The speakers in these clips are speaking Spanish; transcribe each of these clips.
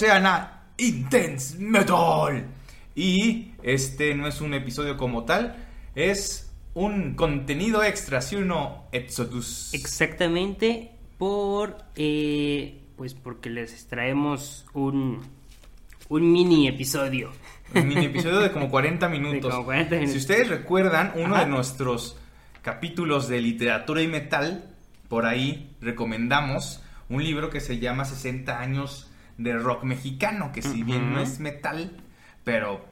Sean a Intense Metal. Y este no es un episodio como tal, es un contenido extra, si uno Exodus. Exactamente por eh, pues porque les traemos un un mini episodio. Un mini episodio de como 40 minutos. De como 40 minutos. Si ustedes recuerdan, uno Ajá. de nuestros capítulos de literatura y metal, por ahí recomendamos un libro que se llama 60 años de rock mexicano, que si bien no es metal, pero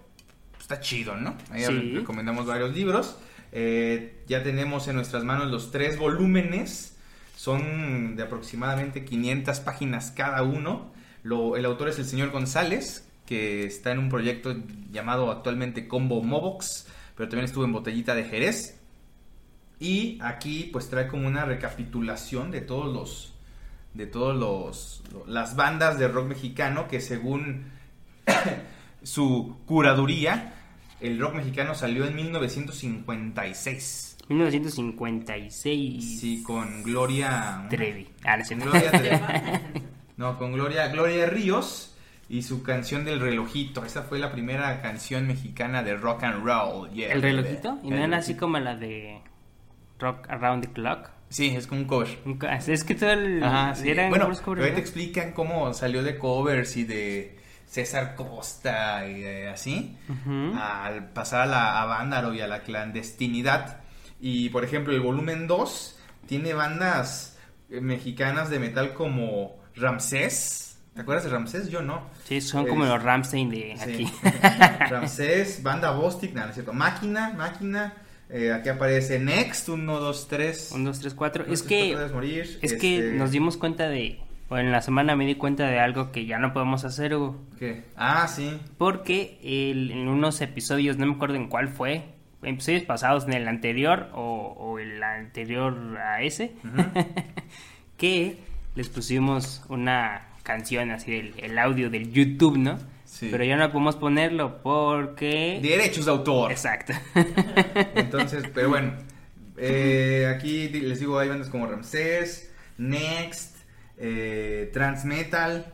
está chido, ¿no? Ahí Sí. recomendamos varios libros. Eh, ya tenemos en nuestras manos los tres volúmenes. Son de aproximadamente 500 páginas cada uno. Lo- el autor es el señor González, que está en un proyecto llamado actualmente Combo Mobox, pero también estuvo en Botellita de Jerez. Y aquí pues trae como una recapitulación de todos los de todos los las bandas de rock mexicano que según su curaduría el rock mexicano salió en 1956. 1956. Sí, con Gloria Trevi. Ah, no. Gloria Trevi. No, con Gloria Gloria Ríos y su canción del relojito. Esa fue la primera canción mexicana de rock and roll. yeah, ¿El relojito? ¿Y no era así como la de Rock Around the Clock? Sí, es como un cover. Es que todo el... Ajá, sí. eran Bueno, puros covers, pero ahí te explican cómo salió de covers y de César Costa y de así, al pasar a la Vándaro y a la clandestinidad. Y por ejemplo, el volumen 2 tiene bandas eh, mexicanas de metal como Ramsés. ¿Te acuerdas de Ramsés? Yo no. Sí, son como los Ramstein de Sí. aquí. Ramsés, banda Bostic, nada, no es cierto. Máquina, máquina. Eh, aquí aparece Next, 1, 2, 3. 1, 2, 3, 4. No Es que... morir, Es que este, nos dimos cuenta de... O en la semana me di cuenta de algo que ya no podemos hacer, Hugo. ¿Qué? Ah, sí. Porque el- en unos episodios, no me acuerdo en cuál fue, episodios pasados, en el anterior o, o el anterior a ese, que les pusimos una canción así, del el audio del YouTube, ¿no? Sí. Pero ya no podemos ponerlo porque... Derechos de autor. Exacto. Entonces, pero bueno. eh, aquí les digo, hay bandas como Ramsés, Next, eh, Transmetal,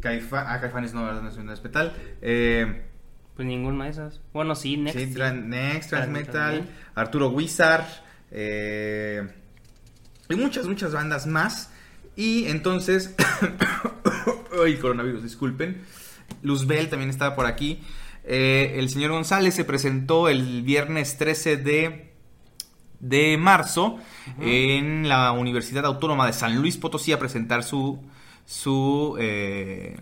Caifa, ah, Caifanes no, no es, no es metal. Eh, pues ninguno de esos. Bueno, sí, Next. sí, Next, Transmetal. Arturo Wizard, eh, y muchas, muchas bandas más. Y entonces, ay, coronavirus, disculpen. Luzbel también estaba por aquí. Eh, el señor González se presentó el viernes 13 de, de marzo en la Universidad Autónoma de San Luis Potosí a presentar su, su, eh,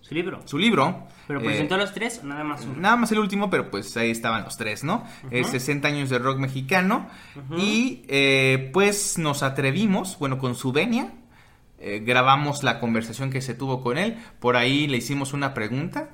Su libro. su libro. ¿Pero Eh, presentó los tres o nada más uno? Nada más el último, pero pues ahí estaban los tres, ¿no? Eh, 60 años de rock mexicano. Y eh, pues nos atrevimos, bueno, con su venia, eh, grabamos la conversación que se tuvo con él. Por ahí le hicimos una pregunta.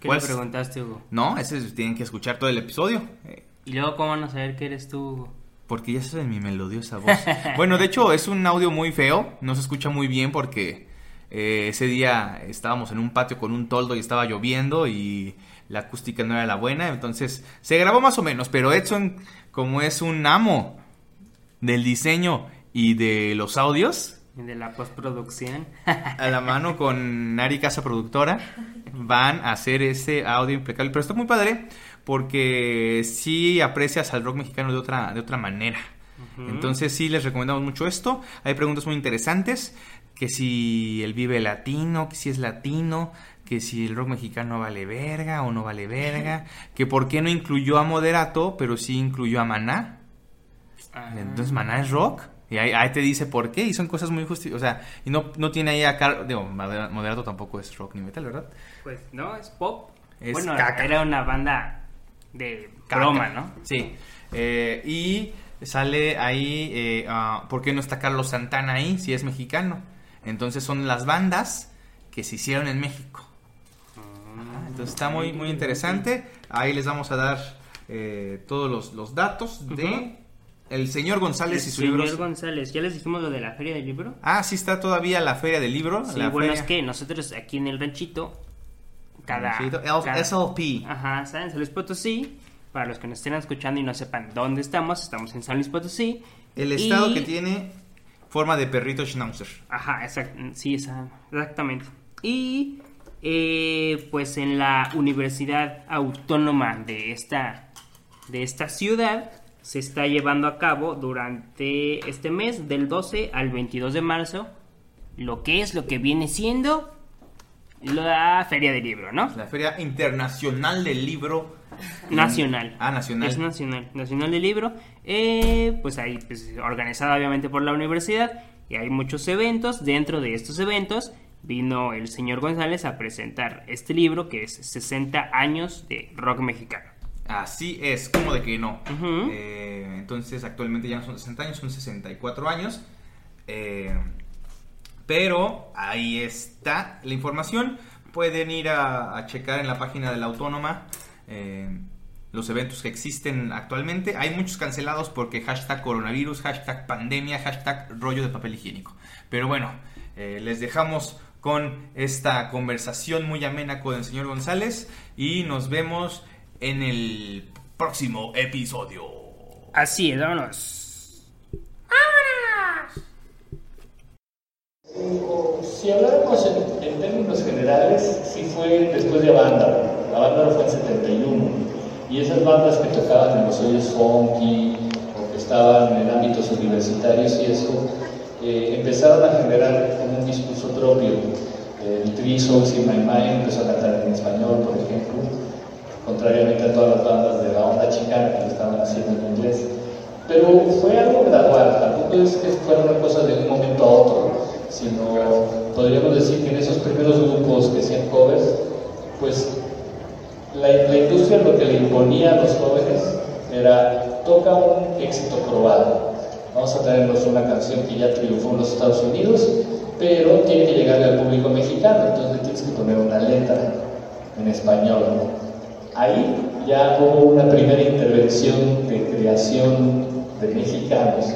¿Qué ¿Cuál le preguntaste, Hugo? No, ese es- tienen que escuchar todo el episodio. eh, Y luego, ¿cómo van a saber que eres tú, Hugo? porque ya saben mi melodiosa voz. Bueno, de hecho es un audio muy feo, no se escucha muy bien porque eh, ese día estábamos en un patio con un toldo y estaba lloviendo y la acústica no era la buena, entonces se grabó más o menos, pero Edson, como es un amo del diseño y de los audios, De la postproducción. a la mano con Nari Casa Productora van a hacer ese audio impecable. Pero está muy padre porque sí aprecias al rock mexicano de otra, de otra manera. Entonces sí les recomendamos mucho esto. Hay preguntas muy interesantes. Que si el vive latino, que si es latino, que si el rock mexicano vale verga o no vale verga. Que por qué no incluyó a Moderato, pero sí incluyó a Maná. Ah. Entonces, Maná es rock. Y ahí, ahí te dice por qué. Y son cosas muy justi... O sea, y no, no tiene ahí acá... Digo, Modera- Moderato tampoco es rock ni metal, ¿verdad? Pues no, es pop. Es bueno, caca. era una banda de broma, ¿no? Sí. Eh, y sale ahí... Eh, ah, ¿Por qué no está Carlos Santana ahí si es mexicano? Entonces son las bandas que se hicieron en México. Ajá, Entonces está muy, muy interesante. Ahí les vamos a dar eh, todos los, los datos de... El señor González y su Señor libro. González, ¿ya les dijimos lo de la feria del libro? Ah, sí está todavía la feria del libro. Sí, la bueno, feria- es que nosotros aquí en el ranchito, cada... El- cada- SLP. Ajá, está en San Luis Potosí. Para los que nos estén escuchando y no sepan dónde estamos, estamos en San Luis Potosí. El estado Y- que tiene forma de perrito schnauzer. Ajá, exact- sí, exactamente. Y eh, pues en la Universidad Autónoma de esta, de esta ciudad se está llevando a cabo durante este mes, del 12 al 22 de marzo, lo que es lo que viene siendo la Feria del Libro, ¿no? La Feria Internacional del Libro. Nacional. Ah, nacional. Es nacional. Nacional del Libro. Eh, pues ahí, pues, organizada obviamente por la universidad. Y hay muchos eventos. Dentro de estos eventos vino el señor González a presentar este libro que es 60 años de rock mexicano. Así es, como de que no. Eh, entonces, actualmente ya no son 60 años, son 64 años. Eh, pero ahí está la información. Pueden ir a, checar en la página de la Autónoma eh, los eventos que existen actualmente. Hay muchos cancelados porque hashtag coronavirus, hashtag pandemia, hashtag rollo de papel higiénico. Pero bueno, les dejamos con esta conversación muy amena con el señor González y nos vemos en el próximo episodio. Así es, vámonos. Si habláramos en, términos generales, sí fue después de Banda. La banda fue en 71. Y esas bandas que tocaban en los hoyos funky o que estaban en ámbitos universitarios y eso, eh, empezaron a generar un discurso propio. El Three Souls in My Mind empezó a cantar en español, por ejemplo contrariamente a todas las bandas de la onda chicana que lo estaban haciendo en inglés. Pero fue algo gradual, tampoco es que fuera una cosa de un momento a otro, sino podríamos decir que en esos primeros grupos que hacían covers, pues la, industria lo que le imponía a los jóvenes era toca un éxito probado. Vamos a traernos una canción que ya triunfó en los Estados Unidos, pero tiene que llegarle al público mexicano, entonces le tienes que poner una letra en español. Ahí ya hubo una primera intervención de creación de mexicanos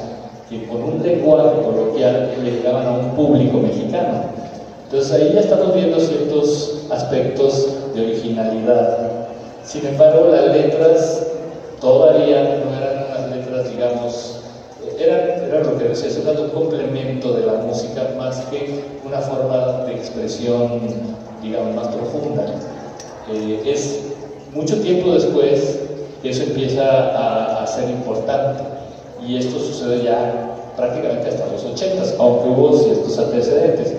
que con un lenguaje coloquial le llegaban a un público mexicano. Entonces ahí ya estamos viendo ciertos aspectos de originalidad. Sin embargo, las letras todavía no eran unas letras, digamos, eran, lo que decía, era un complemento de la música más que una forma de expresión, digamos, más profunda. Eh, es mucho tiempo después, eso empieza a, ser importante. Y esto sucede ya prácticamente hasta los 80, aunque hubo ciertos antecedentes.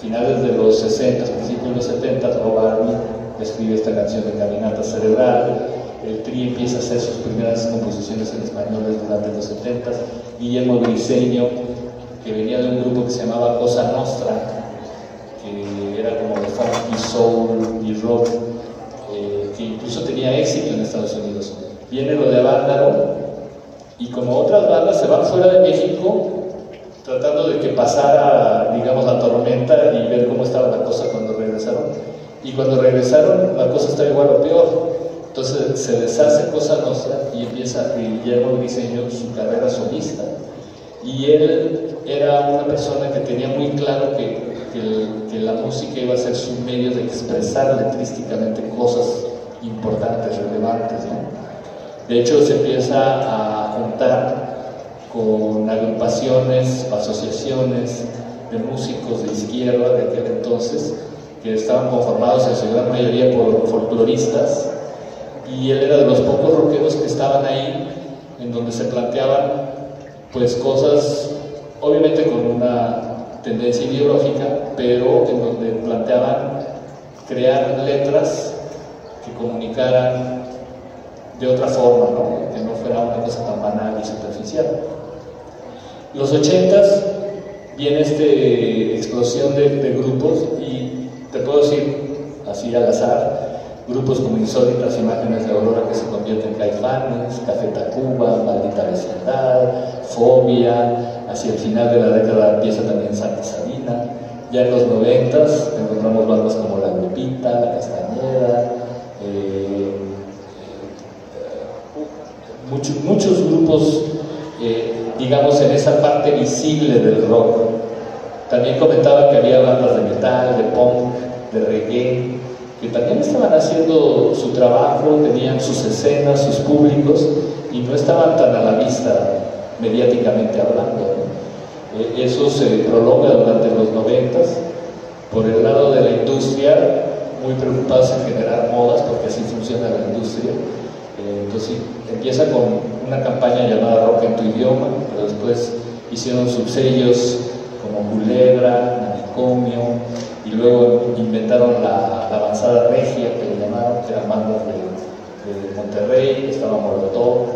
Finales de los 60, principios de los 70, Rob escribe esta canción de Caminata Cerebral, el Tri empieza a hacer sus primeras composiciones en español durante los 70, Guillermo Briseño, que venía de un grupo que se llamaba Cosa Nostra, que era como de funky soul y rock, tenía éxito en Estados Unidos. Viene lo de Avándaro y como otras bandas se van fuera de México tratando de que pasara, digamos, la tormenta y ver cómo estaba la cosa cuando regresaron. Y cuando regresaron la cosa está igual o peor. Entonces se deshace Cosa Nostra y empieza Guillermo Diseño su carrera solista. Y él era una persona que tenía muy claro que, que la música iba a ser su medio de expresar letrísticamente cosas importantes, relevantes. De hecho, se empieza a juntar con agrupaciones, asociaciones de músicos de izquierda de aquel entonces, que estaban conformados en su gran mayoría por folcloristas, y él era de los pocos rockeros que estaban ahí, en donde se planteaban pues cosas, obviamente con una tendencia ideológica, pero en donde planteaban crear letras que comunicaran de otra forma, que no fuera una cosa tan banal y superficial. Los ochentas viene esta explosión de, grupos y te puedo decir así al azar, grupos como Insólitas Imágenes de Aurora que se convierten en Caifanes, Café Tacuba, Maldita Vecindad, Fobia, hacia el final de la década empieza también Santa Sabina, ya en los noventas encontramos bandas como La Lupita, La Castañeda, eh, muchos, grupos, eh, digamos, en esa parte visible del rock. También comentaba que había bandas de metal, de punk, de reggae, que también estaban haciendo su trabajo, tenían sus escenas, sus públicos, y no estaban tan a la vista mediáticamente hablando. Eh, eso se prolonga durante los noventas. Por el lado de la industria, muy preocupados en generar modas, porque así funciona la industria. Eh, entonces empieza con una campaña llamada Rock en tu idioma, pero después hicieron subsellos como Culebra, Manicomio, y luego inventaron la, avanzada regia que le llamaron, que eran bandas de, Monterrey, estaba Molotov,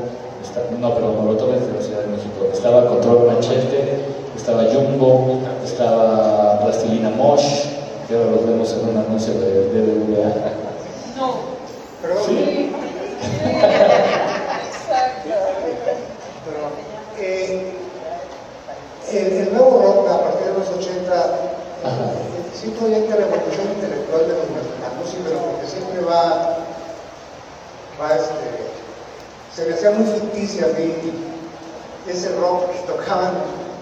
no, pero Molotov es de la Ciudad de México, estaba Control Machete, estaba Jumbo, estaba Plastilina Mosh, ahora los vemos en un anuncio de BBVA. No, pero sí. Pero, eh, el, nuevo rock a partir de los 80 sí todavía hay revolución intelectual de los mexicanos, sí, pero porque siempre va, va este, se me hacía muy ficticia a mí ese rock que tocaban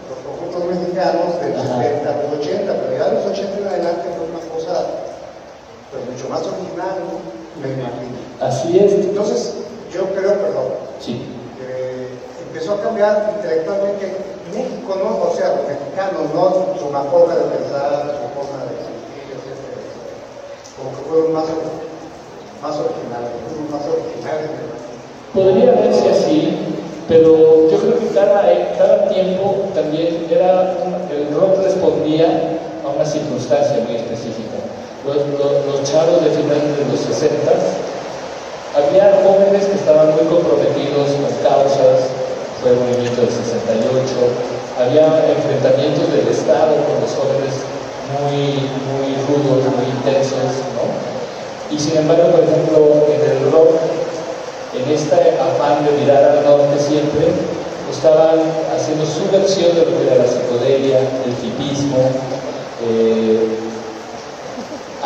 los conjuntos mexicanos de los 70 a los 80, pero ya de los 80 en adelante cosa pues mucho más original, me imagino. Así es. Entonces, yo creo, perdón, sí. que empezó a cambiar intelectualmente México, ¿no? O sea, los mexicanos, ¿no? Su forma de pensar, su forma de como que fueron más, más originales, más originales. Podría verse así, pero yo creo que cada, cada tiempo también era, el rock respondía a una circunstancia muy específica. Los, los, chavos de finales de los 60 había jóvenes que estaban muy comprometidos con causas, fue el movimiento del 68, había enfrentamientos del Estado con los jóvenes muy, muy rudos, muy intensos, ¿no? Y sin embargo, por ejemplo, en el rock, en este afán de mirar al norte siempre, estaban haciendo su versión de lo que era la psicodelia, el tipismo. Eh,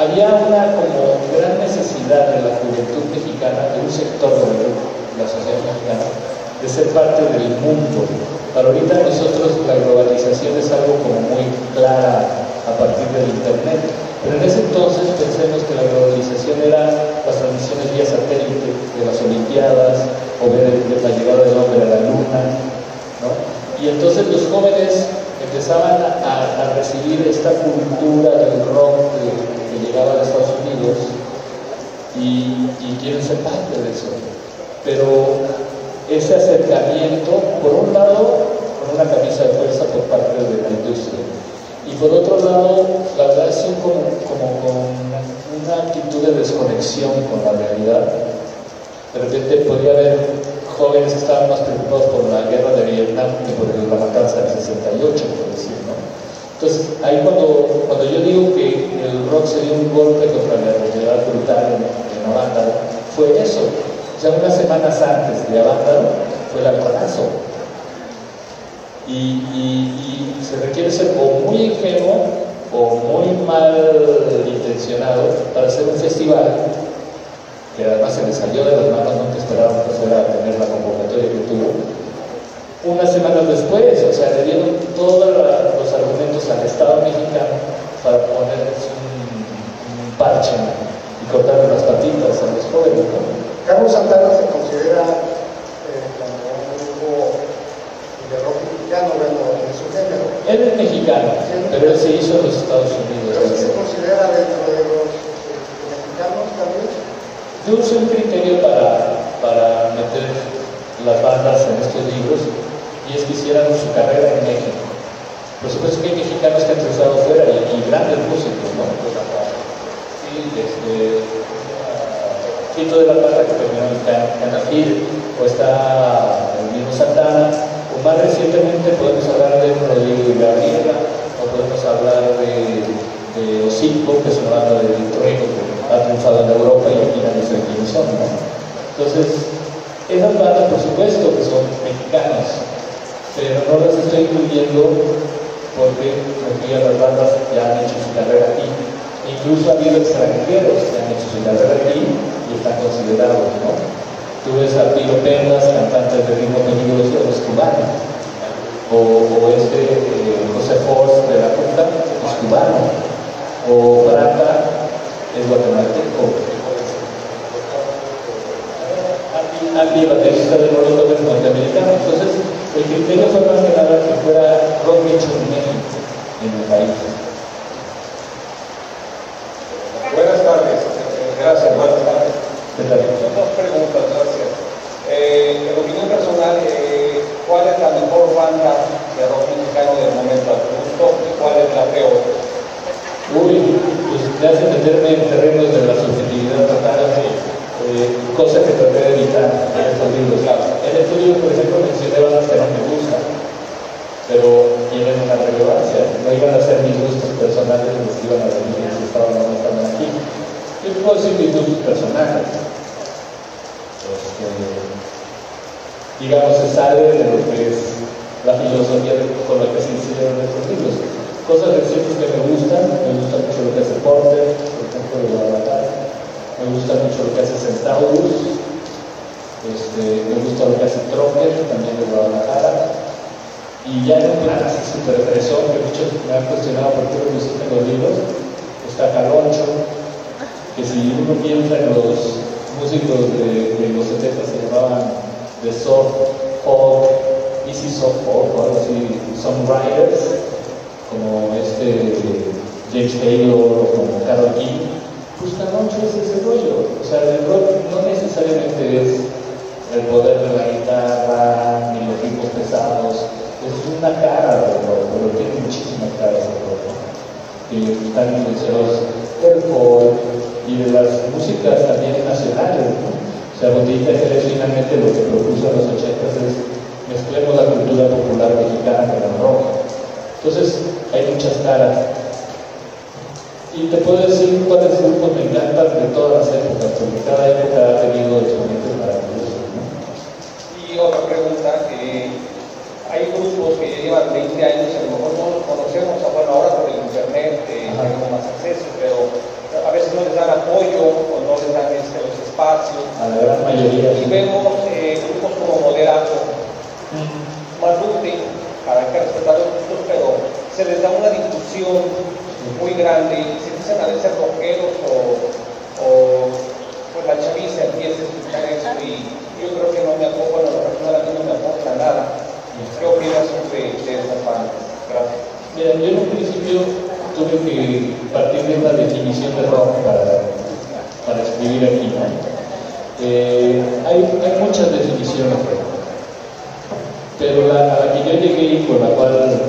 había una como gran necesidad de la juventud mexicana, de un sector de la sociedad mexicana, de ser parte del mundo. Para ahorita nosotros la globalización es algo como muy clara a partir del Internet, con la realidad. De repente podría haber jóvenes que estaban más preocupados por la guerra de Vietnam que por la matanza del 68, por decir, ¿no? Entonces, ahí cuando, cuando yo digo que el rock se dio un golpe contra la realidad brutal en, en fue eso, sea, unas semanas antes de Avándaro fue el alcoholazo. Y, se requiere ser o muy ingenuo o muy mal intencionado para hacer un festival se le salió de las manos, nunca esperaron que fuera a tener la convocatoria que tuvo. Unas semanas después, o sea, le dieron todos los argumentos al Estado mexicano para ponerles un, un parche y cortarle las patitas a los jóvenes. ¿no? Carlos Santana se considera eh, como un grupo de rock mexicano, bueno, en su género. Él es mexicano, pero él se hizo en los Estados Unidos. ¿Pero se considera dentro de los? Yo uso un criterio para, para meter las bandas en estos libros y es que hicieran su carrera en México. Por supuesto que hay mexicanos que han triunfado fuera y, grandes músicos, ¿no? Sí, este, de la Plata que terminó en Canafil, o está el mismo Santana, o más recientemente podemos hablar de Rodrigo y Gabriela, o podemos hablar de, de que es una banda de que ha triunfado en Europa y aquí nadie sabe quiénes son. ¿no? Entonces, esas bandas, por supuesto, que son mexicanas, pero no las estoy incluyendo porque las bandas ya han hecho su carrera aquí. Incluso ha habido extranjeros que han hecho su carrera aquí y están considerados, ¿no? Tú ves a Piro Pendas, cantante de ritmo peligroso, es cubano. O, o este eh, José Force de la Junta, es cubano. O Braca es guatemalteco. Andy, baterista de Molotov es norteamericano. Entonces, el criterio fue más que nada que fuera rock hecho en México, en el país. Buenas tardes. Gracias, buenas tardes. Dos preguntas, gracias. Eh, en opinión personal, eh, ¿cuál es la mejor banda de rock mexicano del momento a tu gusto y cuál es la peor? Uy, me hace meterme en terrenos de la subjetividad total, eh, cosa que traté de evitar en estos libros. En el tuyo, por ejemplo, mencioné bandas que no me gustan, pero tienen una relevancia. No iban a ser mis gustos personales los que iban a venir si estaban o no estaban aquí. Yo puedo decir mis gustos personales. Este, digamos, se sale de lo que es la filosofía con la que se hicieron estos libros. Cosas recientes que me gustan, me gusta mucho lo que hace Porter, por ejemplo, de Guadalajara, me gusta mucho lo que hace Centaurus, este, me gusta lo que hace Trocker, también de Guadalajara, y ya en un plan así súper fresón, que muchos me han cuestionado por qué me gustan los libros, está Caloncho, que si uno piensa en los músicos de, de los 70 se llamaban The Soft Folk, Easy Soft Folk, o algo así, Songwriters, como este James Taylor o como Carol King, pues Caloncho es ese rollo. O sea, el rock no necesariamente es el poder de la guitarra ni los ritmos pesados, es una cara del rock, pero tiene muchísimas caras de rock, que están influenciados del folk, y de las músicas también nacionales. O sea, Botellita Jerez finalmente lo que propuso en los 80 es mezclemos la cultura popular mexicana con el rock. Entonces, muchas caras. Y te puedo decir cuáles grupos me encantan de todas las épocas, porque cada época ha tenido exponentes maravillosos. ¿no? Y otra pregunta, eh, hay grupos que ya llevan 20 años, a lo mejor no los conocemos, bueno, ahora por el internet eh, tenemos más acceso, pero a veces no les dan apoyo o no les dan este, los espacios. A la gran mayoría. Y sí. vemos eh, grupos como Moderato, Malducti, para que respetar los gustos, pero se les da una difusión muy grande se empiezan a veces rockeros o, o pues la chaviza empieza a escuchar eso y yo creo que no me aporta, bueno, lo personal a mí no me aporta nada. ¿Qué opinas de, de esas bandas? Gracias. Mira, yo en un principio tuve que partir de una definición de rock para, para escribir aquí. ¿no? Eh, hay, hay muchas definiciones pero la, a la que yo llegué y por la cual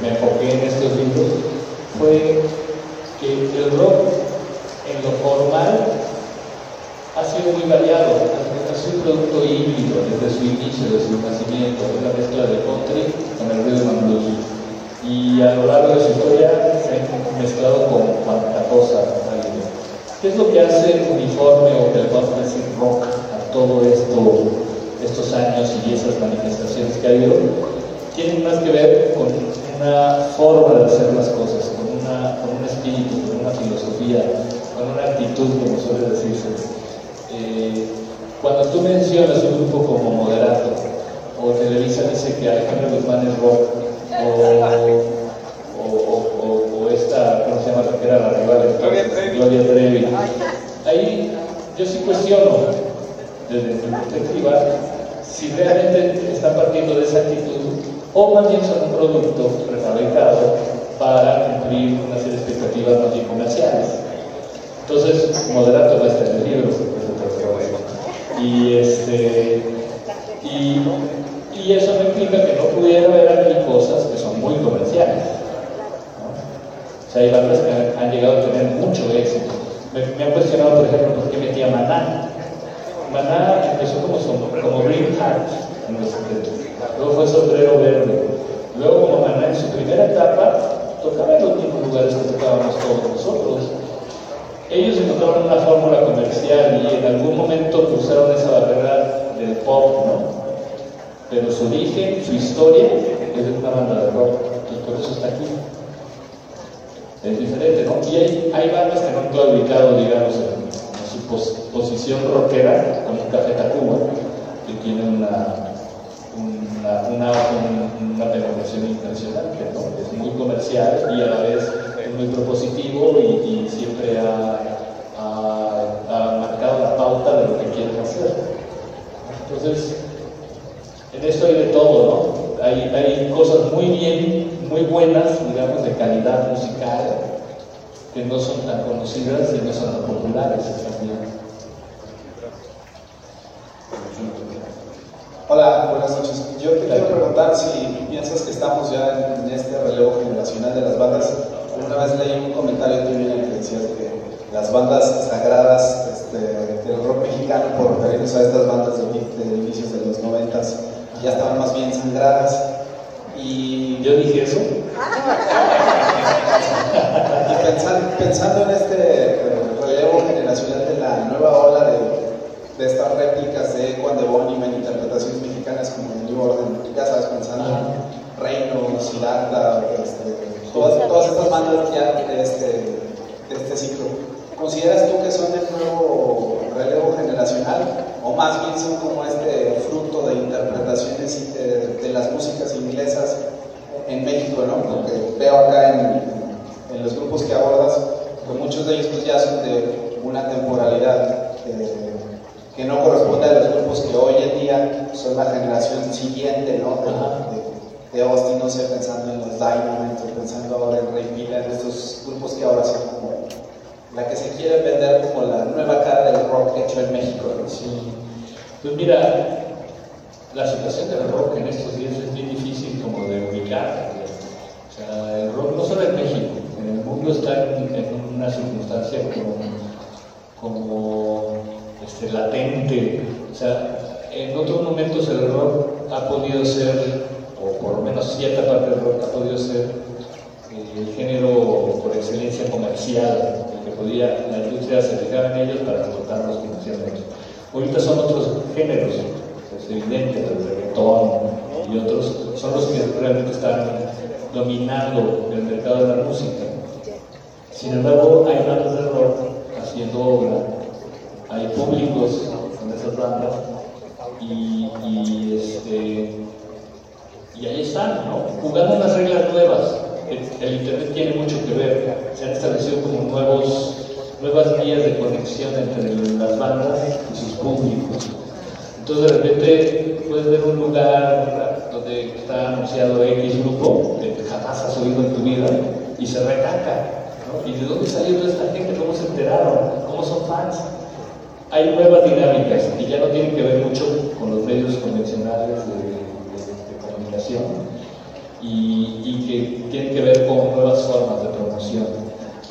me enfoqué en estos libros fue que el rock en lo formal ha sido muy variado, ha sido un producto híbrido desde su inicio, desde su nacimiento, es la mezcla de country con el rhythm and y a lo largo de su historia se han mezclado con cuanta cosa ha. ¿Qué es lo que hace uniforme o que le a decir rock a todo esto, estos años y esas manifestaciones que ha habido? Tienen más que ver con una forma de hacer las cosas, con, una, con un espíritu, con una filosofía, con una actitud, como suele decirse. Eh, cuando tú mencionas un grupo como Moderato, o Televisa dice que Alejandro Guzmán es rock, o, o, o, o, esta, ¿cómo se llama? La que era la rival, Gloria Trevi. Gloria Trevi. Ahí yo sí cuestiono, desde mi perspectiva, si realmente están partiendo de esa actitud o más bien son un producto prefabricado para cumplir una serie de expectativas más bien comerciales. Entonces, moderato va a estar en el libro. Y este, y y eso no implica que no pudiera haber aquí cosas que son muy comerciales. O sea, hay bandas que han, han, llegado a tener mucho éxito. Me, me, han cuestionado, por ejemplo, por qué metía Maná. Maná empezó como, como Green Heart en los 70. Luego fue Sombrero Verde. Luego, como Maná en su primera etapa, tocaba en los mismos lugares que tocábamos todos nosotros. Ellos encontraron una fórmula comercial y en algún momento cruzaron esa barrera del pop, ¿no? pero su origen, su historia es de una banda de rock, entonces por eso está aquí. Es diferente, ¿no? Y hay, hay bandas que no han claudicado, digamos, en, su pos, posición rockera, como Café Tacuba, que tiene una, una, una, un, una ¿no? Es muy comercial y a la vez es muy propositivo y, siempre ha, ha, ha marcado la pauta de lo que quieren hacer. Entonces, en esto hay de todo, ¿no? Hay, hay cosas muy bien, muy buenas, digamos, de calidad musical, que no son tan conocidas y no son tan populares también. Yo te quiero preguntar si piensas que estamos ya en este relevo generacional de las bandas. Una vez leí un comentario tuyo en el que decías que las bandas sagradas este, del rock mexicano, por referirnos a estas bandas de, de inicios de los noventas, ya estaban más bien sangradas. Y yo dije eso. y pensando, pensando en este relevo generacional de la nueva ola de de estas réplicas de Juan de Bonham en interpretaciones mexicanas como el New Order, ya sabes, pensando en Reino, Siddhartha, este, todas, todas, estas bandas ya de este, de este ciclo. ¿Consideras tú que son el nuevo relevo generacional o más bien son como este fruto de interpretaciones de, de las músicas inglesas en México, ¿no? Porque veo acá en, en los grupos que abordas que muchos de ellos pues, ya son de una temporalidad eh, que no corresponde a los grupos que hoy en día son la generación siguiente, ¿no? De, de, Austin, no sé, pensando en los Dynamite pensando ahora en Ray Miller, estos grupos que ahora son como la que se quiere vender como la nueva cara del rock hecho en México, ¿no? Sí. Pues mira, la situación del rock en estos días es bien difícil como de ubicar. O sea, el rock no solo en México, en el mundo está en, en una circunstancia como, como este, latente. O sea, en otros momentos el rock ha podido ser, o por lo menos cierta parte del rock ha podido ser eh, el género por excelencia comercial, el que podía la industria se fijaba en ellos para explotarlos comercialmente. Ahorita son otros géneros, es evidente, el reggaetón y otros, son los que realmente están dominando el mercado de la música. Sin embargo, hay bandas de rock haciendo obra hay públicos con esas bandas y, este, y ahí están, ¿no? Jugando unas reglas nuevas. El, Internet tiene mucho que ver. Se han establecido como nuevos, nuevas vías de conexión entre las bandas y sus públicos. Entonces de repente puedes ver un lugar donde está anunciado X grupo que jamás has oído en tu vida y se recaca. ¿Y de dónde salió toda esta gente? ¿Cómo se enteraron? ¿Cómo son fans? Hay nuevas dinámicas y ya no tienen que ver mucho con los medios convencionales de, de, de comunicación y, que tienen que ver con nuevas formas de promoción.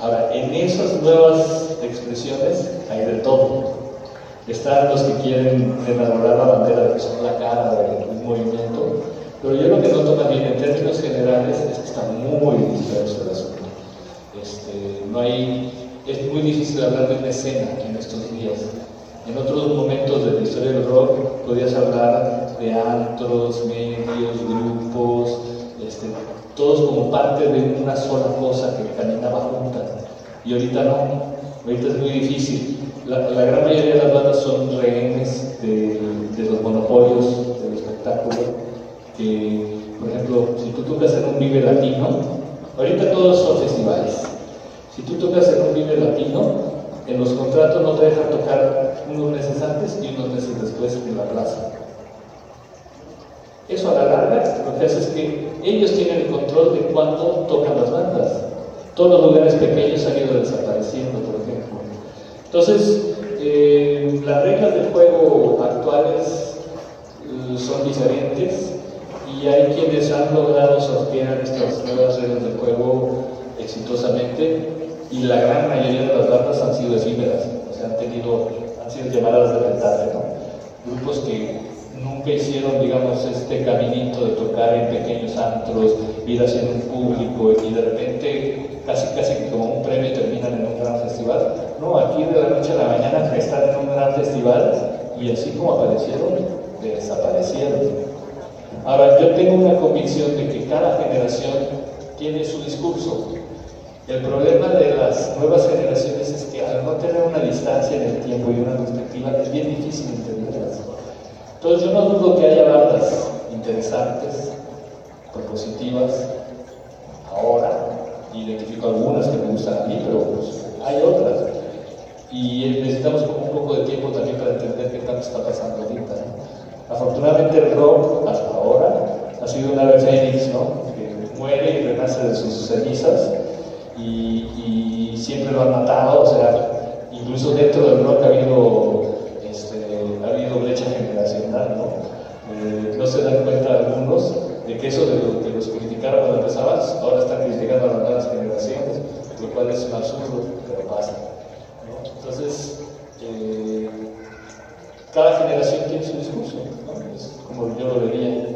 Ahora, en esas nuevas expresiones hay de todo. Están los que quieren enamorar la bandera de que son la cara del movimiento, pero yo lo que noto también en términos generales es que está muy disperso el asunto. Este, no hay, es muy difícil hablar de una escena en estos días. En otros momentos de la historia del rock podías hablar de antros, medios, grupos, este, todos como parte de una sola cosa que caminaba juntas. Y ahorita no, ahorita es muy difícil. La, la gran mayoría de las bandas son rehenes de, de, los monopolios del espectáculo. Que, por ejemplo, si tú tocas en un Vive Latino, ahorita todos son festivales. Si tú tocas en un Vive Latino, en los contratos no te dejan tocar unos meses antes y unos meses después en la plaza. Eso a la larga lo que hace es que ellos tienen el control de cuándo tocan las bandas. Todos los lugares pequeños han ido desapareciendo, por ejemplo. Entonces, eh, las reglas del juego actuales eh, son diferentes y hay quienes han logrado sortear estas nuevas reglas del juego exitosamente y la gran mayoría de las bandas han sido efímeras, o sea, han tenido, han sido llamadas de retaje, ¿no? Grupos que nunca hicieron, digamos, este caminito de tocar en pequeños antros, ir haciendo un público y de repente casi casi como un premio terminan en un gran festival. No, aquí de la noche a la mañana están en un gran festival y así como aparecieron, desaparecieron. Ahora, yo tengo una convicción de que cada generación tiene su discurso, el problema de las nuevas generaciones es que al no tener una distancia en el tiempo y una perspectiva es bien difícil entenderlas. Entonces yo no dudo que haya bandas interesantes, propositivas, ahora, identifico algunas que me gustan a mí, pero pues, hay otras. Y necesitamos como un poco de tiempo también para entender qué tanto está pasando ahorita. Afortunadamente el rock hasta ahora ha sido una ave fénix, ¿no? Que muere y renace de sus cenizas y, siempre lo han matado, o sea, incluso dentro del rock ha habido, este, ha habido brecha generacional, ¿no? Eh, no se dan cuenta algunos de que eso de lo que los criticaron cuando empezaban, ahora están criticando a las nuevas generaciones, lo cual es un absurdo, pero pasa. Entonces, eh, cada generación tiene su discurso, ¿no? es como yo lo vería.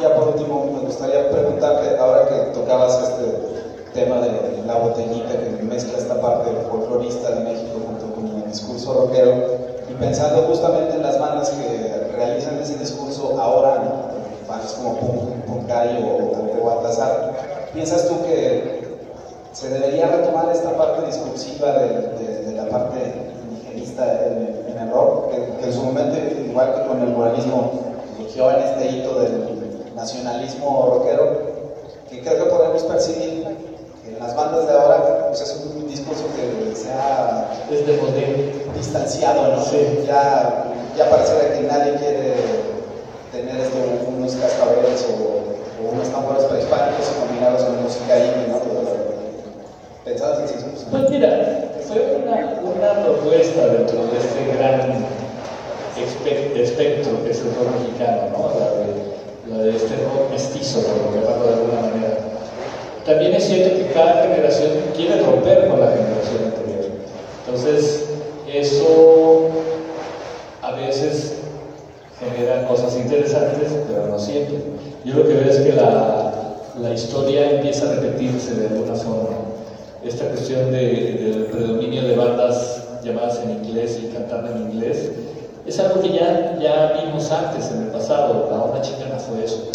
Ya por último, me gustaría preguntarte, ahora que tocabas este tema de la botellita que mezcla esta parte folclorista de México junto con el discurso rockero, y pensando justamente en las bandas que realizan ese discurso ahora, ¿no? bandas como Punk, Punkai o, Baltasar, ¿piensas tú que se debería retomar esta parte discursiva de, de, de la parte indigenista en, en el rock, que, que, en su momento, igual que con el moralismo, surgió en este hito del nacionalismo rockero, que creo que podemos percibir que las bandas de ahora pues es un discurso que se ha distanciado, ¿no? Sí. Ya, ya pareciera que nadie quiere tener esto, unos cascabeles o, o unos tambores prehispánicos y combinarlos con música indie, ¿no? ¿Pensabas en eso? Pues mira, fue una, una propuesta dentro de este gran espe- espectro que es el rock mexicano, ¿no? La de, la de este rock mestizo, por llamarlo de alguna manera. También es cierto que cada generación quiere romper con la generación anterior. Entonces, eso a veces genera cosas interesantes, pero no siempre. Yo lo que veo es que la, la historia empieza a repetirse de alguna forma. Esta cuestión de- del predominio de bandas llamadas en inglés y cantando en inglés es algo que ya, ya vimos antes en el pasado. La onda chicana fue eso.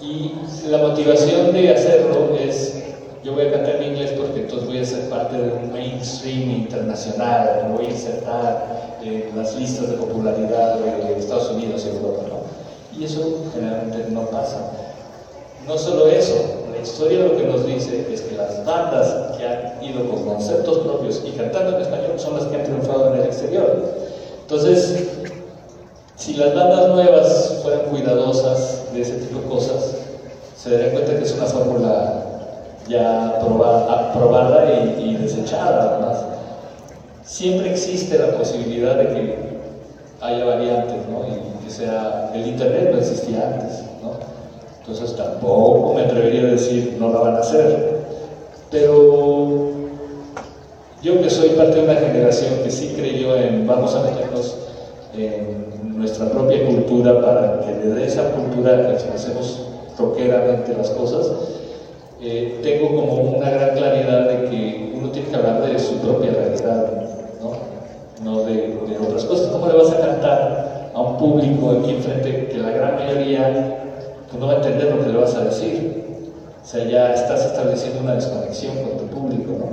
Y la motivación de hacerlo es, yo voy a cantar en entonces voy a ser parte de un mainstream internacional, me voy a insertar en las listas de popularidad de Estados Unidos y Europa, ¿no? Y eso generalmente no pasa. No solo eso, la historia lo que nos dice es que las bandas que han ido con conceptos propios y cantando en español son las que han triunfado en el exterior. Entonces, si las bandas nuevas fueran cuidadosas de ese tipo de cosas, se darían cuenta que es una fórmula ya proba- aprobada y, y desechada además. Siempre existe la posibilidad de que haya variantes, ¿no? Y que sea, el internet no existía antes, ¿no? Entonces tampoco me atrevería a decir no la van a hacer. Pero yo que soy parte de una generación que sí creyó en vamos a meternos en nuestra propia cultura para que desde esa cultura expresemos rockeramente las cosas, eh, tengo como una gran claridad de que uno tiene que hablar de su propia realidad, ¿no? De, otras cosas. ¿Cómo le vas a cantar a un público aquí enfrente que la gran mayoría no va a entender lo que le vas a decir? O sea, ya estás estableciendo una desconexión con tu público, ¿no?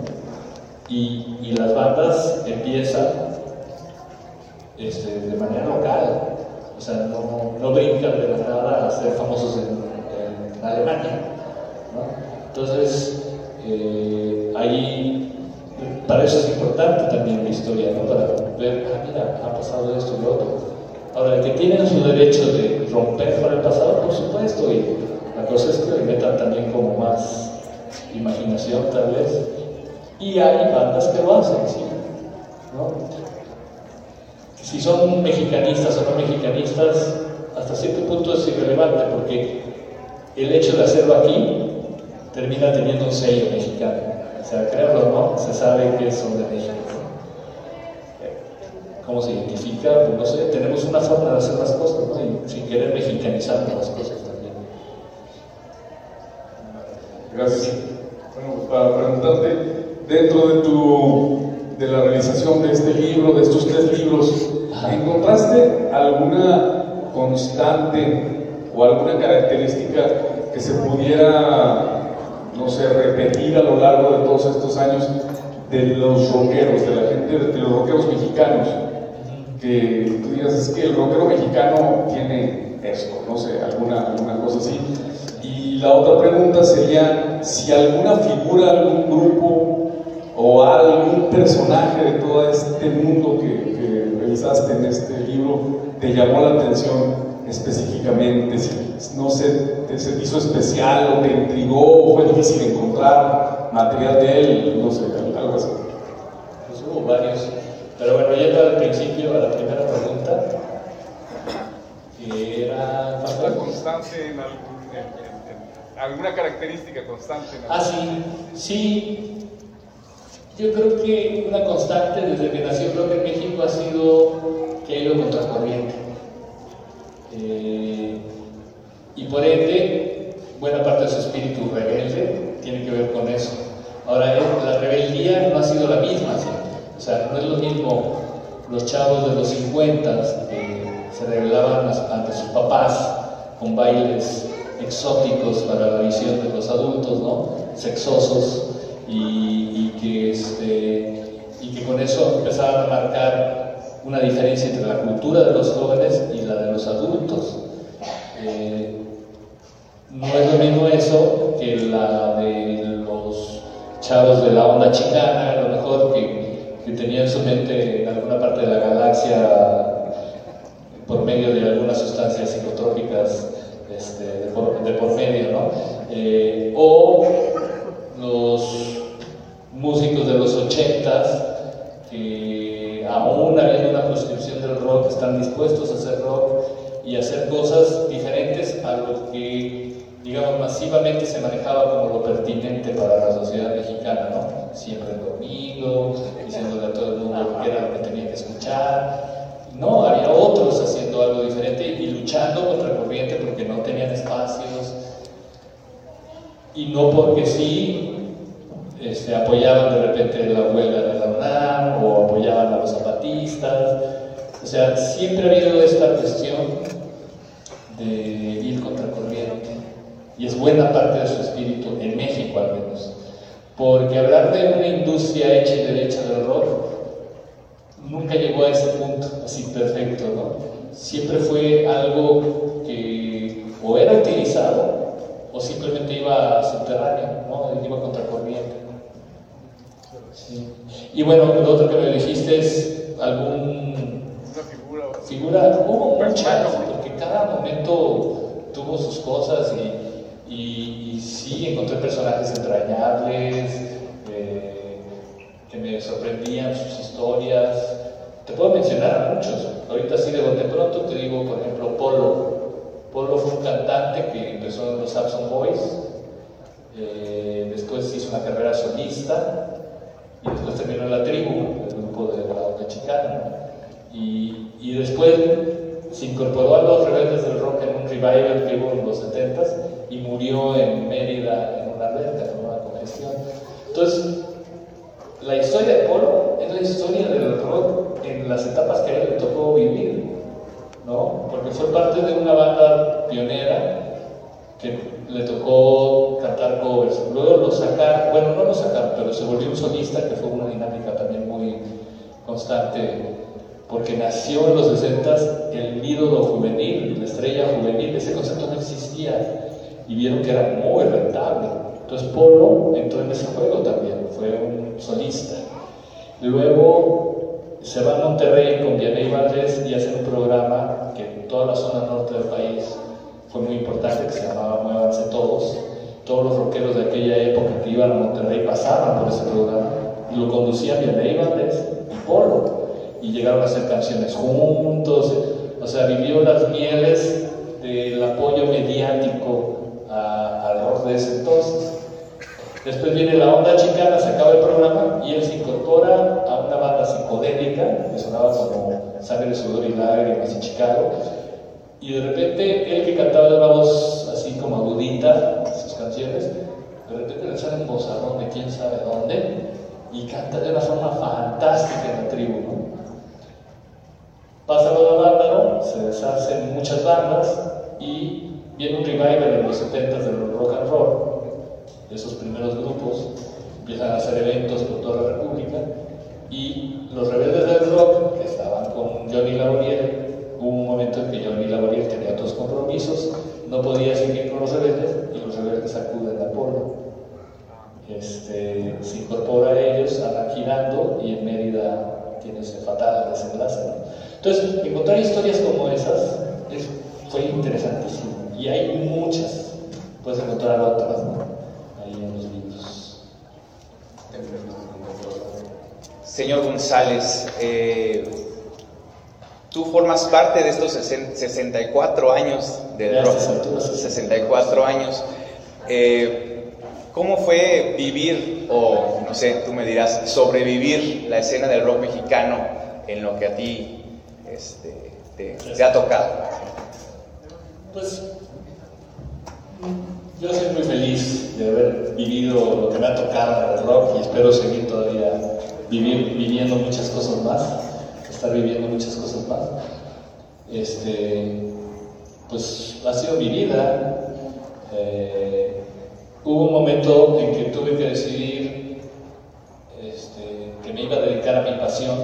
Y, las bandas empiezan este, de manera local, o sea, no, no brincan de la nada a ser famosos en, en Alemania, ¿no? Entonces, eh, ahí, para eso es importante también la historia, ¿no? Para ver, ah, mira, ha pasado esto y lo otro. Ahora, que tienen su derecho de romper con el pasado, por supuesto, y la cosa es que le metan también como más imaginación, tal vez. Y hay bandas que lo hacen, sí. ¿no? Si son mexicanistas o no mexicanistas, hasta cierto punto es irrelevante, porque el hecho de hacerlo aquí termina teniendo un sello mexicano. O sea, créanlo o no, se sabe que son de México. ¿Cómo se identifica? Pues no sé, tenemos una forma de hacer las cosas, ¿no? Y sin querer mexicanizar las cosas también. Gracias. Bueno, pues para preguntarte, dentro de tu de la realización de este libro, de estos tres libros, ¿encontraste alguna constante o alguna característica que se pudiera, no sé, repetir a lo largo de todos estos años de los rockeros, de la gente, de los rockeros mexicanos? Que tú digas, es que el rockero mexicano tiene esto, no sé, alguna, alguna cosa así. Y la otra pregunta sería si alguna figura, algún grupo o algún personaje de todo este mundo que, que en este libro te llamó la atención específicamente, si no se, se hizo especial o te intrigó o fue difícil encontrar material de él, no sé, algo así. Pues hubo varios, pero bueno, yendo al principio a la primera pregunta, que era... La constante en, algún, en, en, en alguna característica constante. En ah, sí, sí. Yo creo que una constante desde que nació, creo que por ende, buena parte de su espíritu rebelde tiene que ver con eso. Ahora, eh, la rebeldía no ha sido la misma siempre. O sea, no es lo mismo los chavos de los 50 que se rebelaban ante sus papás con bailes exóticos para la visión de los adultos, ¿no? Sexosos y, y que, este, y que con eso empezaban a marcar una diferencia entre la cultura de los jóvenes y la de los adultos. Eh, no es lo mismo eso que la de los chavos de la onda chicana, a lo mejor que, que tenían su mente en alguna parte de la galaxia por medio de algunas sustancias psicotrópicas este, de, por, medio, ¿no? Eh, o los músicos de los ochentas que aún habiendo una proscripción del rock están dispuestos a hacer rock y hacer cosas diferentes a lo que digamos masivamente se manejaba como lo pertinente para la sociedad mexicana, ¿no? Siempre el domingo, diciéndole a todo el mundo que era lo que tenía que escuchar. No, había otros haciendo algo diferente y luchando contra corriente porque no tenían espacios y no porque sí este, apoyaban de repente la huelga de la UNAM o apoyaban a los zapatistas. O sea, siempre ha habido esta cuestión de y es buena parte de su espíritu, en México al menos. Porque hablar de una industria hecha y derecha del rock nunca llegó a ese punto así perfecto, ¿no? Siempre fue algo que o era utilizado o simplemente iba subterráneo, ¿no? Iba contra corriente. Sí. Y bueno, lo otro que me dijiste es algún Una figura. figura, hubo muchas, porque cada momento tuvo sus cosas y, y, sí encontré personajes entrañables, eh, que me sorprendían sus historias. Te puedo mencionar a muchos. Ahorita sí de bote pronto te digo, por ejemplo, Polo. Polo fue un cantante que empezó en los Samson Boys, eh, después hizo una carrera solista y después terminó en la tribu, el grupo de la onda chicana. Y, y después se incorporó a los rebeldes del rock en un revival que hubo en los 70s y murió en Mérida en una alberca con una congestión. Entonces, la historia de Polo es la historia del rock en las etapas que a él le tocó vivir, ¿no? Porque fue parte de una banda pionera que le tocó cantar covers. Luego lo sacaron, bueno, no lo sacaron, pero se volvió un solista que fue una dinámica también muy constante porque nació en los 60 el ídolo juvenil, la estrella juvenil, ese concepto no existía y vieron que era muy rentable. Entonces Polo entró en ese juego también, fue un solista. Luego se va a Monterrey con Vianney Valdés y hacen un programa que en toda la zona norte del país fue muy importante, que se llamaba Muévanse Todos. Todos los rockeros de aquella época que iban a Monterrey pasaban por ese programa y lo conducían Vianney Valdés y Polo y llegaron a hacer canciones juntos, o sea, vivió las mieles del apoyo mediático de ese entonces. Después viene la onda chicana, se acaba el programa y él se incorpora a una banda psicodélica que sonaba como Sangre, Sudor y Lágrimas y Chicago. Y de repente él que cantaba de una voz así como agudita sus canciones, de repente le sale un bozarrón de quién sabe dónde y canta de una forma fantástica en la tribu. ¿no? Pasa lo de Vándaro, se deshacen muchas bandas y viene un revival en los 70 del rock and roll, de esos primeros grupos, empiezan a hacer eventos por toda la República y los rebeldes del rock, que estaban con Johnny Laboriel, hubo un momento en que Johnny Laboriel tenía otros compromisos, no podía seguir con los rebeldes y los rebeldes acuden a Polo. Este, se incorpora a ellos, andan girando y en Mérida tiene ese fatal desenlace. Entonces, encontrar historias como esas es, fue interesantísimo. Y hay muchas. Puedes encontrar otras ¿no? ahí en los libros. Señor González, eh, tú formas parte de estos 64 años del rock. 64 años. Eh, ¿Cómo fue vivir, o no sé, tú me dirás, sobrevivir la escena del rock mexicano en lo que a ti este, te, ha tocado? Pues yo soy muy feliz de haber vivido lo que me ha tocado en el rock y espero seguir todavía viviendo muchas cosas más, estar viviendo muchas cosas más. Este, pues ha sido mi vida. Eh, hubo un momento en que tuve que decidir este, que me iba a dedicar a mi pasión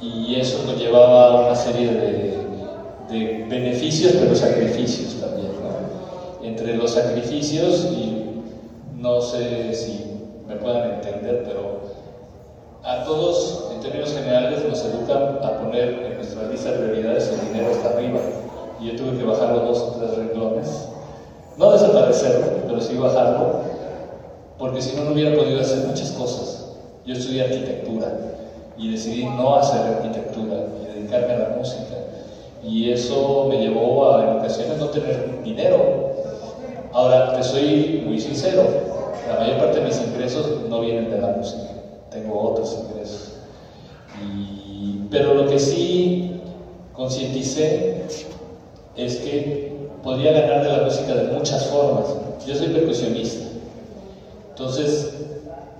y eso me llevaba a una serie de, de beneficios pero sacrificios también. Entre los sacrificios, y no sé si me puedan entender, pero a todos, en términos generales, nos educan a poner en nuestra lista de prioridades el dinero hasta arriba. Y yo tuve que bajarlo dos o tres renglones. No desaparecerlo, pero sí bajarlo, porque si no, no hubiera podido hacer muchas cosas. Yo estudié arquitectura y decidí no hacer arquitectura y dedicarme a la música. Y eso me llevó a, en ocasiones, no tener dinero. Ahora, te soy muy sincero, la mayor parte de mis ingresos no vienen de la música tengo otros ingresos. pero lo que sí concienticé es que podría ganar de la música de muchas formas. Yo soy percusionista. Entonces,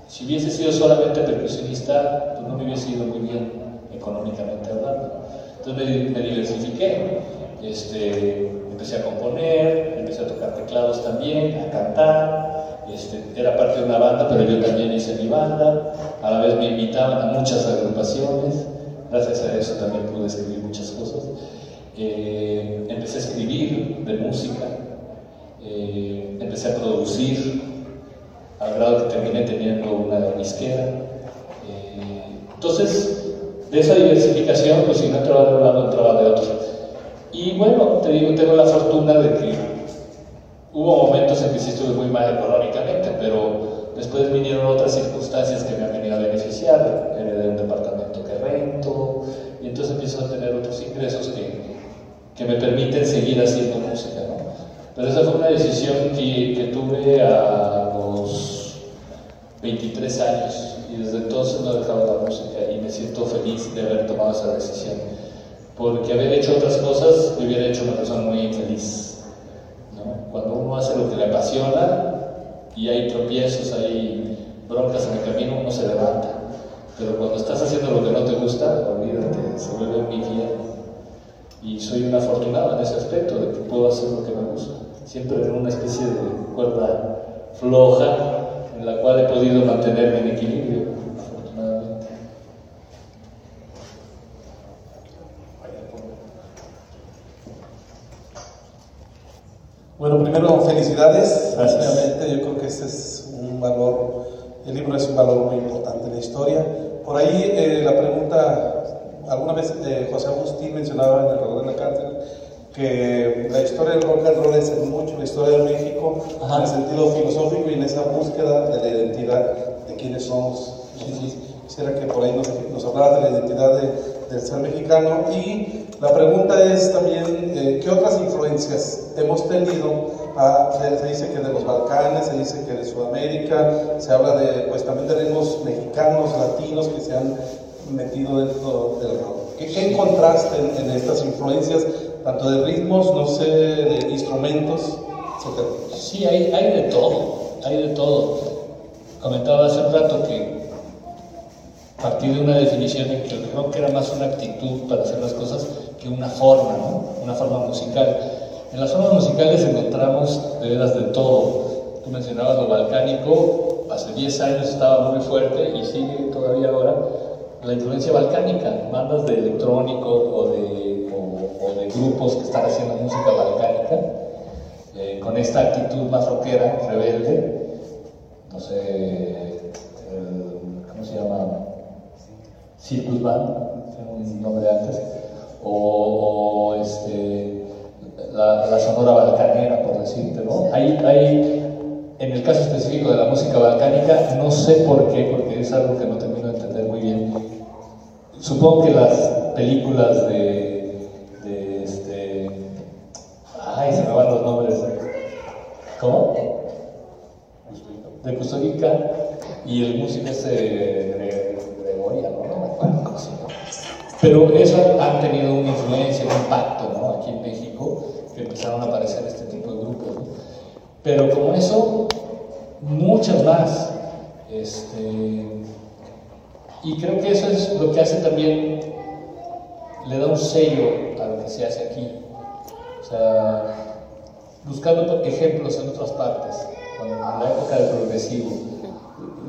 si hubiese sido solamente percusionista, pues no me hubiese ido muy bien económicamente hablando. Entonces me, diversifiqué. Este, empecé a componer, empecé a tocar teclados también, a cantar, este, era parte de una banda, pero yo también hice mi banda. A la vez me invitaban a muchas agrupaciones. Gracias a eso también pude escribir muchas cosas. Eh, empecé a escribir de música. Eh, empecé a producir al grado que terminé teniendo una disquera. Eh, entonces, de esa diversificación, pues si no entraba de un lado, entraba de otro. Y bueno, te digo, tengo la fortuna de que Hubo momentos en que sí estuve muy mal económicamente, pero después vinieron otras circunstancias que me han venido a beneficiar. Heredé un departamento que rento, y entonces empiezo a tener otros ingresos que, que me permiten seguir haciendo música. ¿no? Pero esa fue una decisión que, que tuve a los 23 años y desde entonces no he dejado la música y me siento feliz de haber tomado esa decisión. Porque haber hecho otras cosas me hubiera hecho una persona muy infeliz. Cuando uno hace lo que le apasiona y hay tropiezos, hay broncas en el camino, uno se levanta. Pero cuando estás haciendo lo que no te gusta, olvídate, se vuelve un infierno. Y soy un afortunado en ese aspecto, de que puedo hacer lo que me gusta. Siempre en una especie de cuerda floja en la cual he podido mantenerme en equilibrio. Bueno, primero felicidades. Obviamente yo creo que ese es un valor, el libro es un valor muy importante en la historia. Por ahí eh, la pregunta, alguna vez eh, José Agustín mencionaba en el reloj de la cárcel que la historia del rock and roll es mucho la historia de México en el sentido filosófico y en esa búsqueda de la identidad de quiénes somos. Quisiera que por ahí nos, nos hablara de la identidad del ser mexicano y la pregunta es también, eh, ¿qué otras influencias hemos tenido? Ah, se, dice que de los Balcanes, se dice que de Sudamérica, se habla de, pues también de ritmos mexicanos, latinos que se han metido dentro del rock. ¿Qué, encontraste en, estas influencias, tanto de ritmos, no sé, de instrumentos, etcétera? Sí, hay, hay de todo, hay de todo. Comentaba hace un rato que partir de una definición en que el rock era más una actitud para hacer las cosas que una forma, ¿no? una forma musical. En las formas musicales encontramos de veras de todo. Tú mencionabas lo balcánico, hace 10 años estaba muy fuerte y sigue todavía ahora la influencia balcánica, bandas de electrónico o de, o, de grupos que están haciendo música balcánica, eh, con esta actitud más rockera, rebelde, no sé, ¿cómo se llama? Circus Band, tengo un nombre antes, o, este, la, Sonora Balcanera, por decirte, ¿no? Hay, hay, en el caso específico de la música balcánica, no sé por qué, porque es algo que no termino de entender muy bien. Supongo que las, películas de, de este, ay, se me van los nombres. ¿Cómo? De Custodica y el músico ese Pero eso han tenido una influencia, un impacto ¿no? aquí en México, que empezaron a aparecer este tipo de grupos. Pero como eso, muchas más. Este, y creo que eso es lo que hace también, le da un sello a lo que se hace aquí. O sea, buscando ejemplos en otras partes, en la época del progresivo.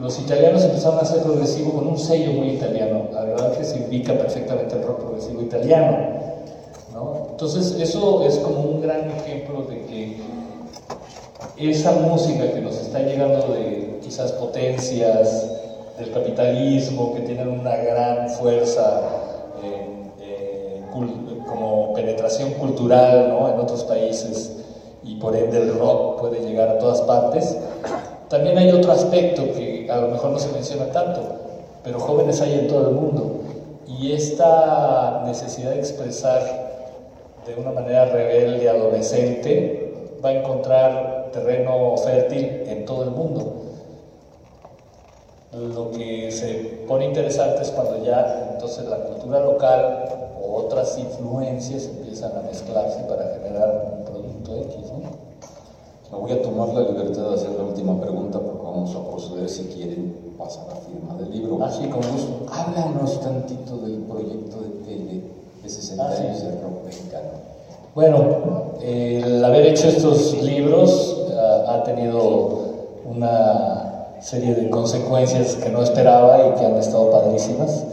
Los italianos empezaron a hacer progresivo con un sello muy italiano, la verdad que se indica perfectamente el rock progresivo italiano. ¿no? Entonces, eso es como un gran ejemplo de que esa música que nos está llegando de quizás potencias del capitalismo que tienen una gran fuerza en cul- como penetración cultural ¿no? en otros países y por ende el rock puede llegar a todas partes. También hay otro aspecto que a lo mejor no se menciona tanto, pero jóvenes hay en todo el mundo y esta necesidad de expresar de una manera rebelde, adolescente, va a encontrar terreno fértil en todo el mundo. Lo que se pone interesante es cuando ya entonces la cultura local o otras influencias empiezan a mezclarse para generar un producto X. Me voy a tomar la libertad de hacer la última pregunta vamos a proceder si quieren pasar a firma del libro. Ah, sí, con gusto. Háblanos tantito del proyecto de tele de 60 Ah, años de rock mexicano. Bueno, el haber hecho estos libros ah, ha tenido una serie de consecuencias que no esperaba y que han estado padrísimas.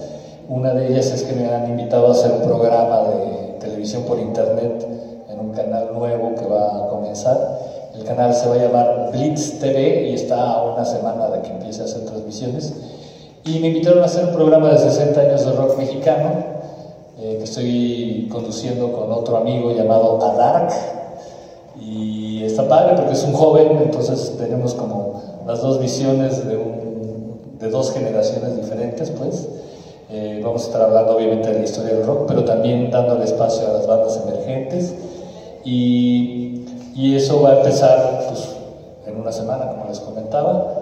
Una de ellas es que me han invitado a hacer un programa de televisión por internet en un canal nuevo que va a comenzar. El canal se va a llamar Blitz TV y está a una semana de que empiece a hacer transmisiones. Y me invitaron a hacer un programa de 60 años de rock mexicano eh, que estoy conduciendo con otro amigo llamado Adark. Y está padre porque es un joven, entonces tenemos como las dos visiones de, un- de dos generaciones diferentes, pues. Eh, vamos a estar hablando obviamente de la historia del rock, pero también dándole espacio a las bandas emergentes. Y, y eso va a empezar pues, en una semana, como les comentaba.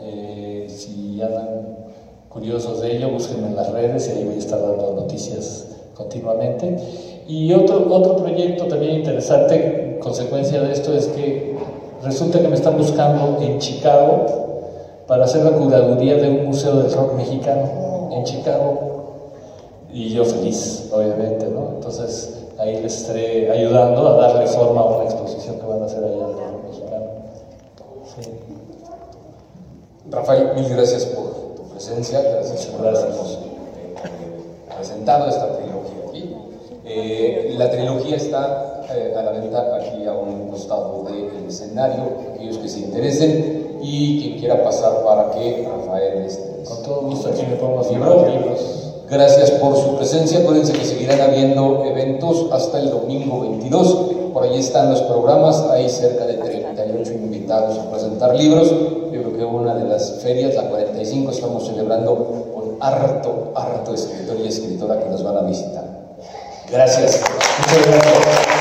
Eh, si andan curiosos de ello, búsquenme en las redes y ahí voy a estar dando noticias continuamente. Y otro, otro proyecto también interesante, consecuencia de esto, es que resulta que me están buscando en Chicago para hacer la curaduría de un museo del rock mexicano en Chicago. Y yo feliz, obviamente, ¿no? Entonces ahí les estaré ayudando a darle forma a una exposición que van a hacer allá del rock mexicano. Sí. Rafael, mil gracias por tu presencia, gracias por habernos eh, presentado esta trilogía aquí. Eh, la trilogía está eh, a la venta aquí a un costado del escenario, aquellos que se interesen y quien quiera pasar para que Rafael este, Con todo gusto aquí me pongo a libro. firmar libros. Gracias por su presencia. Acuérdense que seguirán habiendo eventos hasta el domingo 22. Por ahí están los programas. Hay cerca de 38 invitados a presentar libros. Yo creo que una de las ferias, la 45, estamos celebrando con harto, harto escritor y escritora que nos van a visitar. Gracias. Muchas gracias.